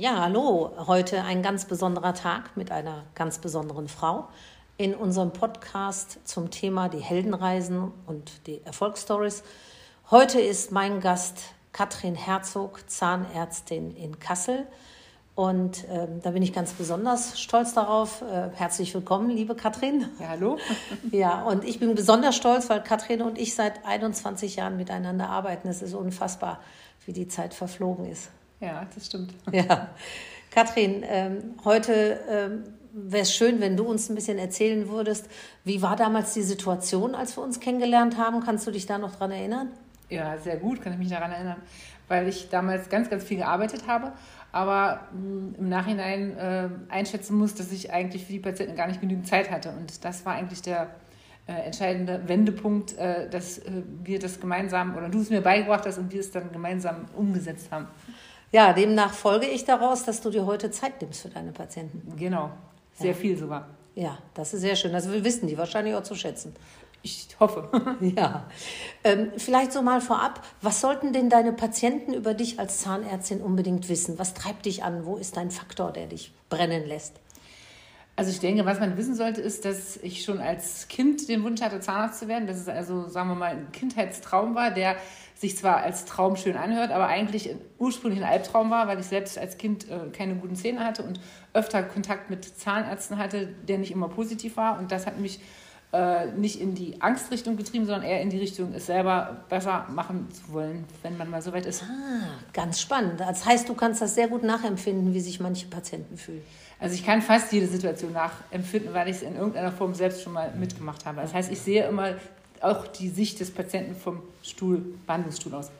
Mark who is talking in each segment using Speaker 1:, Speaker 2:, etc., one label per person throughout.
Speaker 1: Ja, hallo. Heute ein ganz besonderer Tag mit einer ganz besonderen Frau in unserem Podcast zum Thema die Heldenreisen und die Erfolgsstories. Heute ist mein Gast Katrin Herzog, Zahnärztin in Kassel. Und äh, da bin ich ganz besonders stolz darauf. Äh, herzlich willkommen, liebe Katrin.
Speaker 2: Ja, hallo.
Speaker 1: ja, und ich bin besonders stolz, weil Katrin und ich seit 21 Jahren miteinander arbeiten. Es ist unfassbar, wie die Zeit verflogen ist.
Speaker 2: Ja, das stimmt.
Speaker 1: Ja. Katrin, ähm, heute ähm, wäre es schön, wenn du uns ein bisschen erzählen würdest, wie war damals die Situation, als wir uns kennengelernt haben? Kannst du dich da noch dran erinnern?
Speaker 2: Ja, sehr gut, kann ich mich daran erinnern, weil ich damals ganz, ganz viel gearbeitet habe, aber mh, hm, im Nachhinein äh, einschätzen muss, dass ich eigentlich für die Patienten gar nicht genügend Zeit hatte. Und das war eigentlich der äh, entscheidende Wendepunkt, äh, dass äh, wir das gemeinsam oder du es mir beigebracht hast und wir es dann gemeinsam umgesetzt haben.
Speaker 1: Ja, demnach folge ich daraus, dass du dir heute Zeit nimmst für deine Patienten.
Speaker 2: Genau, sehr ja. viel sogar.
Speaker 1: Ja, das ist sehr schön. Das wissen die wahrscheinlich auch zu schätzen.
Speaker 2: Ich hoffe.
Speaker 1: ja. Ähm, vielleicht so mal vorab, was sollten denn deine Patienten über dich als Zahnärztin unbedingt wissen? Was treibt dich an? Wo ist dein Faktor, der dich brennen lässt?
Speaker 2: Also ich denke, was man wissen sollte, ist, dass ich schon als Kind den Wunsch hatte, Zahnarzt zu werden. Dass es also, sagen wir mal, ein Kindheitstraum war, der sich zwar als Traum schön anhört, aber eigentlich ursprünglich ein Albtraum war, weil ich selbst als Kind äh, keine guten Zähne hatte und öfter Kontakt mit Zahnärzten hatte, der nicht immer positiv war. Und das hat mich äh, nicht in die Angstrichtung getrieben, sondern eher in die Richtung, es selber besser machen zu wollen, wenn man mal so weit ist.
Speaker 1: Ah, ganz spannend. Das heißt, du kannst das sehr gut nachempfinden, wie sich manche Patienten fühlen.
Speaker 2: Also ich kann fast jede Situation nachempfinden, weil ich es in irgendeiner Form selbst schon mal mitgemacht habe. Das heißt, ich sehe immer auch die Sicht des Patienten vom Stuhl, Behandlungsstuhl aus.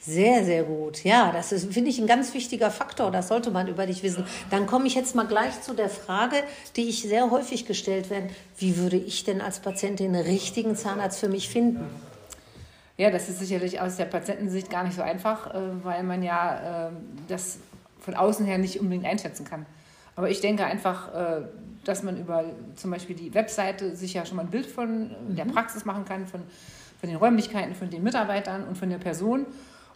Speaker 1: Sehr, sehr gut. Ja, das ist, finde ich, ein ganz wichtiger Faktor. Das sollte man über dich wissen. Dann komme ich jetzt mal gleich zu der Frage, die ich sehr häufig gestellt werde. Wie würde ich denn als Patientin den richtigen Zahnarzt für mich finden?
Speaker 2: Ja, das ist sicherlich aus der Patientensicht gar nicht so einfach, äh, weil man ja ähm, das von außen her nicht unbedingt einschätzen kann. Aber ich denke einfach, äh, dass man über zum Beispiel die Webseite sich ja schon mal ein Bild von der mhm. Praxis machen kann, von, von den Räumlichkeiten, von den Mitarbeitern und von der Person.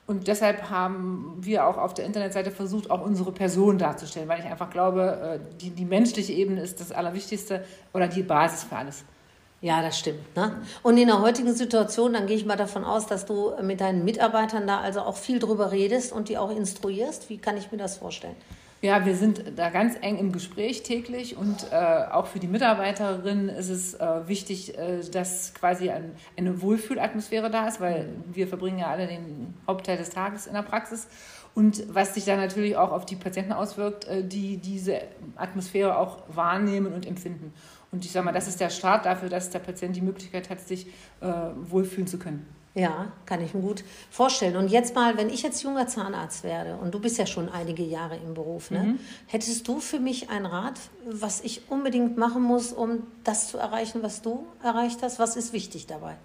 Speaker 2: Und deshalb haben wir auch auf der Internetseite versucht, auch unsere Person darzustellen, weil ich einfach glaube, äh, die, die menschliche Ebene ist das Allerwichtigste oder die Basis für alles.
Speaker 1: Ja, das stimmt. Ne? Und in der heutigen Situation, dann gehe ich mal davon aus, dass du mit deinen Mitarbeitern da also auch viel drüber redest und die auch instruierst. Wie kann ich mir das vorstellen?
Speaker 2: Ja, wir sind da ganz eng im Gespräch täglich und äh, auch für die Mitarbeiterinnen ist es äh, wichtig, äh, dass quasi ein, eine Wohlfühlatmosphäre da ist, weil wir verbringen ja alle den Hauptteil des Tages in der Praxis. Und was sich dann natürlich auch auf die Patienten auswirkt, äh, die diese Atmosphäre auch wahrnehmen und empfinden. Und ich sage mal, das ist der Start dafür, dass der Patient die Möglichkeit hat, sich äh, wohlfühlen zu können.
Speaker 1: Ja, kann ich mir gut vorstellen. Und jetzt mal, wenn ich jetzt junger Zahnarzt werde und du bist ja schon einige Jahre im Beruf, ne? Mhm. hättest du für mich einen Rat, was ich unbedingt machen muss, um das zu erreichen, was du erreicht hast? Was ist wichtig dabei?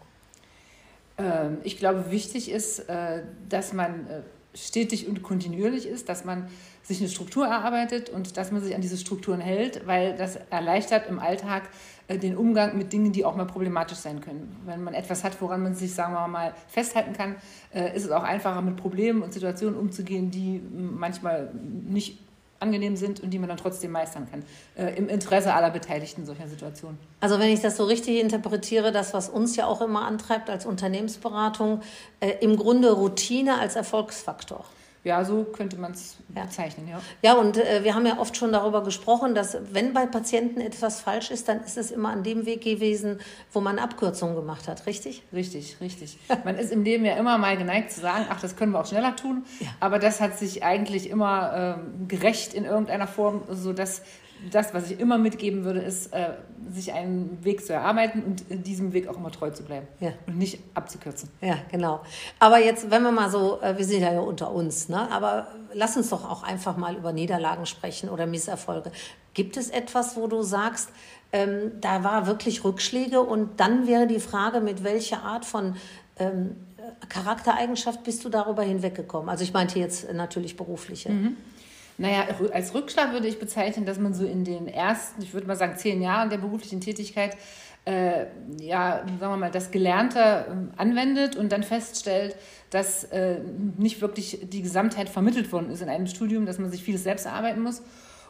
Speaker 2: Ähm, ich glaube, wichtig ist, äh, dass man äh, stetig und kontinuierlich ist, dass man sich eine Struktur erarbeitet und dass man sich an diese Strukturen hält, weil das erleichtert im Alltag den Umgang mit Dingen, die auch mal problematisch sein können. Wenn man etwas hat, woran man sich, sagen wir mal, festhalten kann, äh, ist es auch einfacher, mit Problemen und Situationen umzugehen, die manchmal nicht angenehm sind und die man dann trotzdem meistern kann. Äh, Im Interesse aller Beteiligten solcher Situationen.
Speaker 1: Also wenn ich das so richtig interpretiere, das, was uns ja auch immer antreibt als Unternehmensberatung, äh, im Grunde Routine als Erfolgsfaktor.
Speaker 2: Ja, so könnte man es ja. bezeichnen, ja.
Speaker 1: Ja, und äh, wir haben ja oft schon darüber gesprochen, dass wenn bei Patienten etwas falsch ist, dann ist es immer an dem Weg gewesen, wo man Abkürzungen gemacht hat, richtig?
Speaker 2: Richtig, richtig. man ist im Leben ja immer mal geneigt zu sagen, ach, das können wir auch schneller tun. Ja. Aber das hat sich eigentlich immer äh, gerecht in irgendeiner Form, sodass das, was ich immer mitgeben würde, ist, äh, sich einen Weg zu erarbeiten und in diesem Weg auch immer treu zu bleiben ja. und nicht abzukürzen.
Speaker 1: Ja, genau. Aber jetzt, wenn wir mal so, äh, wir sind ja unter uns, ne? aber lass uns doch auch einfach mal über Niederlagen sprechen oder Misserfolge. Gibt es etwas, wo du sagst, ähm, da war wirklich Rückschläge und dann wäre die Frage, mit welcher Art von ähm, Charaktereigenschaft bist du darüber hinweggekommen? Also ich meinte jetzt natürlich berufliche. Mhm.
Speaker 2: Naja, als Rückschlag würde ich bezeichnen, dass man so in den ersten, ich würde mal sagen, zehn Jahren der beruflichen Tätigkeit äh, ja, sagen wir mal, das Gelernte äh, anwendet und dann feststellt, dass äh, nicht wirklich die Gesamtheit vermittelt worden ist in einem Studium, dass man sich vieles selbst erarbeiten muss.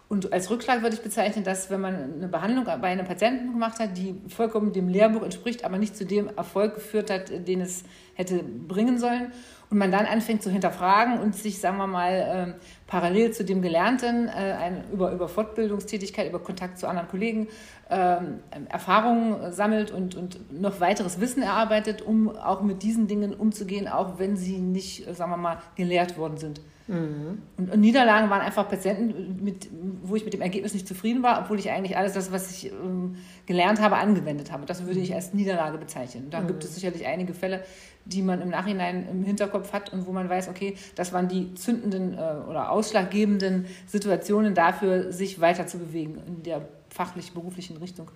Speaker 2: Und als Rückschlag würde ich bezeichnen, dass wenn man eine Behandlung bei einem Patienten gemacht hat, die vollkommen dem Lehrbuch entspricht, aber nicht zu dem Erfolg geführt hat, den es hätte bringen sollen, und man dann anfängt zu hinterfragen und sich, sagen wir mal, äh, parallel zu dem Gelernten äh, ein, über, über Fortbildungstätigkeit, über Kontakt zu anderen Kollegen äh, Erfahrungen sammelt und, und noch weiteres Wissen erarbeitet, um auch mit diesen Dingen umzugehen, auch wenn sie nicht, sagen wir mal, gelehrt worden sind. Mhm. Und, und, Niederlagen waren einfach Patienten, mit, wo ich mit dem Ergebnis nicht zufrieden war, obwohl ich eigentlich alles das, was ich ähm, gelernt habe, angewendet habe. Das würde ich als Niederlage bezeichnen. Da mhm. gibt es sicherlich einige Fälle, die man im Nachhinein im Hinterkopf hat und wo man weiß, okay, das waren die zündenden äh, oder ausschlaggebenden Situationen dafür, sich weiter zu bewegen in der fachlich-beruflichen Richtung.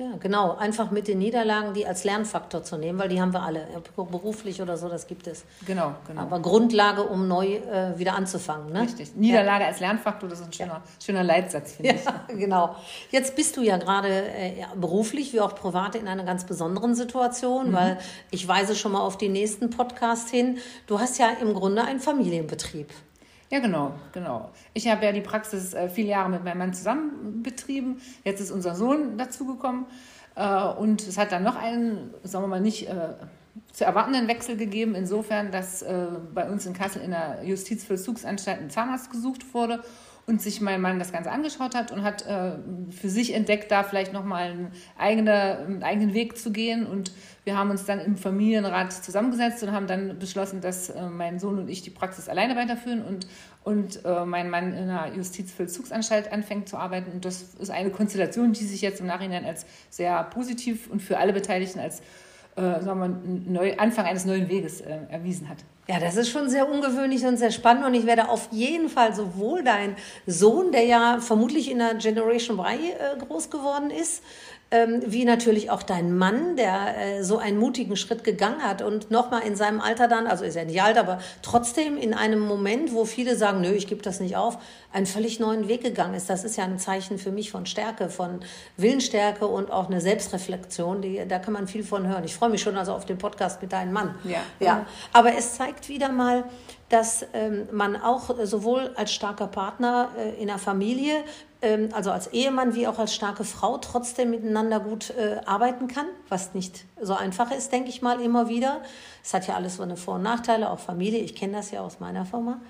Speaker 1: Ja, genau. Einfach mit den Niederlagen, die als Lernfaktor zu nehmen, weil die haben wir alle. Beruflich oder so, das gibt es.
Speaker 2: Genau, genau.
Speaker 1: Aber Grundlage, um neu äh, wieder anzufangen. Ne?
Speaker 2: Richtig. Niederlage ja. als Lernfaktor, das ist ein schöner, ja. schöner Leitsatz, finde
Speaker 1: ja, ich. genau. Jetzt bist du ja gerade äh, beruflich wie auch privat in einer ganz besonderen Situation, mhm. weil ich weise schon mal auf den nächsten Podcast hin. Du hast ja im Grunde einen Familienbetrieb.
Speaker 2: Ja, genau, genau. Ich habe ja die Praxis äh, viele Jahre mit meinem Mann zusammen betrieben. Jetzt ist unser Sohn dazugekommen. Äh, und es hat dann noch einen, sagen wir mal, nicht äh, zu erwartenden Wechsel gegeben, insofern, dass äh, bei uns in Kassel in der Justizvollzugsanstalt ein Zahnarzt gesucht wurde und sich mein Mann das Ganze angeschaut hat und hat äh, für sich entdeckt, da vielleicht nochmal einen, einen eigenen Weg zu gehen. Und wir haben uns dann im Familienrat zusammengesetzt und haben dann beschlossen, dass äh, mein Sohn und ich die Praxis alleine weiterführen und, und äh, mein Mann in einer Justizvollzugsanstalt anfängt zu arbeiten. Und das ist eine Konstellation, die sich jetzt im Nachhinein als sehr positiv und für alle Beteiligten als äh, sagen wir, neu, Anfang eines neuen Weges äh, erwiesen hat.
Speaker 1: Ja, das ist schon sehr ungewöhnlich und sehr spannend und ich werde auf jeden Fall sowohl dein Sohn, der ja vermutlich in der Generation Y äh, groß geworden ist, ähm, wie natürlich auch dein Mann, der äh, so einen mutigen Schritt gegangen hat und nochmal in seinem Alter dann, also ist er nicht alt, aber trotzdem in einem Moment, wo viele sagen, nö, ich gebe das nicht auf, einen völlig neuen Weg gegangen ist. Das ist ja ein Zeichen für mich von Stärke, von Willensstärke und auch eine Selbstreflexion. Die, da kann man viel von hören. Ich freue mich schon also auf den Podcast mit deinem Mann.
Speaker 2: Ja.
Speaker 1: ja. Aber es zeigt wieder mal, dass ähm, man auch sowohl als starker Partner äh, in der Familie ähm, also als Ehemann wie auch als starke Frau trotzdem miteinander gut äh, arbeiten kann, was nicht so einfach ist, denke ich mal immer wieder. Es hat ja alles so eine Vor- und Nachteile, auch Familie. Ich kenne das ja aus meiner Firma.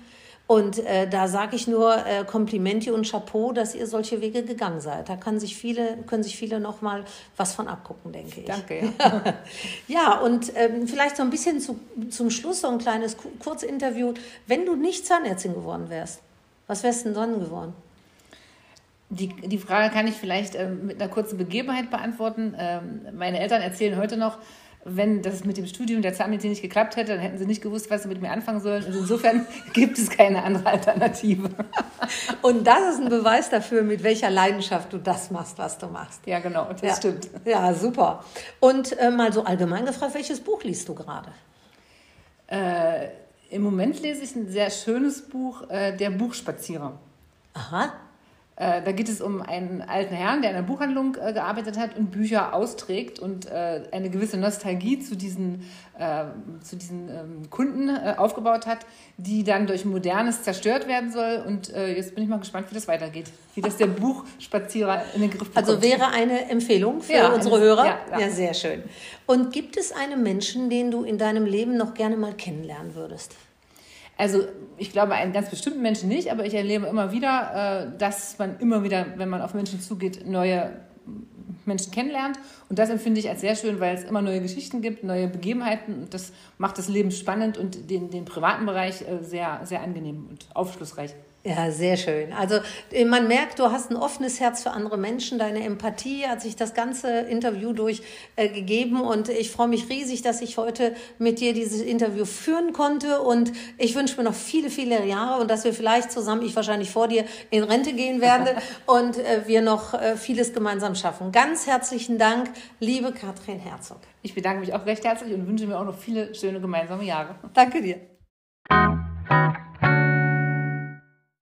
Speaker 1: Und äh, da sage ich nur äh, Komplimente und Chapeau, dass ihr solche Wege gegangen seid. Da kann sich viele, können sich viele noch mal was von abgucken, denke ich.
Speaker 2: Danke. Ja,
Speaker 1: ja und ähm, vielleicht so ein bisschen zu, zum Schluss so ein kleines Kurzinterview. Wenn du nicht Zahnärztin geworden wärst, was wärst du denn dann geworden?
Speaker 2: Die, die Frage kann ich vielleicht äh, mit einer kurzen Begebenheit beantworten. Ähm, meine Eltern erzählen heute noch, wenn das mit dem Studium der Zahnmedizin nicht geklappt hätte, dann hätten sie nicht gewusst, was sie mit mir anfangen sollen. Und insofern gibt es keine andere Alternative.
Speaker 1: Und das ist ein Beweis dafür, mit welcher Leidenschaft du das machst, was du machst.
Speaker 2: Ja, genau, das
Speaker 1: ja.
Speaker 2: stimmt.
Speaker 1: Ja, super. Und äh, mal so allgemein gefragt, welches Buch liest du gerade?
Speaker 2: Äh, Im Moment lese ich ein sehr schönes Buch, äh, Der Buchspazierer.
Speaker 1: Aha.
Speaker 2: Äh, da geht es um einen alten Herrn, der in einer Buchhandlung äh, gearbeitet hat und Bücher austrägt und äh, eine gewisse Nostalgie zu diesen, äh, zu diesen ähm, Kunden äh, aufgebaut hat, die dann durch Modernes zerstört werden soll. Und äh, jetzt bin ich mal gespannt, wie das weitergeht, wie das der Buchspazierer in den Griff bekommt.
Speaker 1: Also wäre eine Empfehlung für
Speaker 2: ja,
Speaker 1: unsere Hörer?
Speaker 2: Ja, ja.
Speaker 1: ja, sehr schön. Und gibt es einen Menschen, den du in deinem Leben noch gerne mal kennenlernen würdest?
Speaker 2: Also ich glaube einen ganz bestimmten Menschen nicht, aber ich erlebe immer wieder, äh, dass man immer wieder, wenn man auf Menschen zugeht, neue Menschen kennenlernt. Und das empfinde ich als sehr schön, weil es immer neue Geschichten gibt, neue Begebenheiten. Und das macht das Leben spannend und den, den privaten Bereich äh, sehr, sehr angenehm und aufschlussreich.
Speaker 1: Ja, sehr schön. Also äh, man merkt, du hast ein offenes Herz für andere Menschen. Deine Empathie hat sich das ganze Interview durch äh, und ich freue mich riesig, dass ich heute mit dir dieses Interview führen konnte und ich wünsche mir noch viele, viele Jahre und dass wir vielleicht zusammen, ich wahrscheinlich vor dir, in Rente gehen werde und äh, wir noch äh, vieles gemeinsam schaffen. Ganz herzlichen Dank, liebe Katrin Herzog.
Speaker 2: Ich bedanke mich auch recht herzlich und wünsche mir auch noch viele schöne gemeinsame Jahre.
Speaker 1: Danke dir.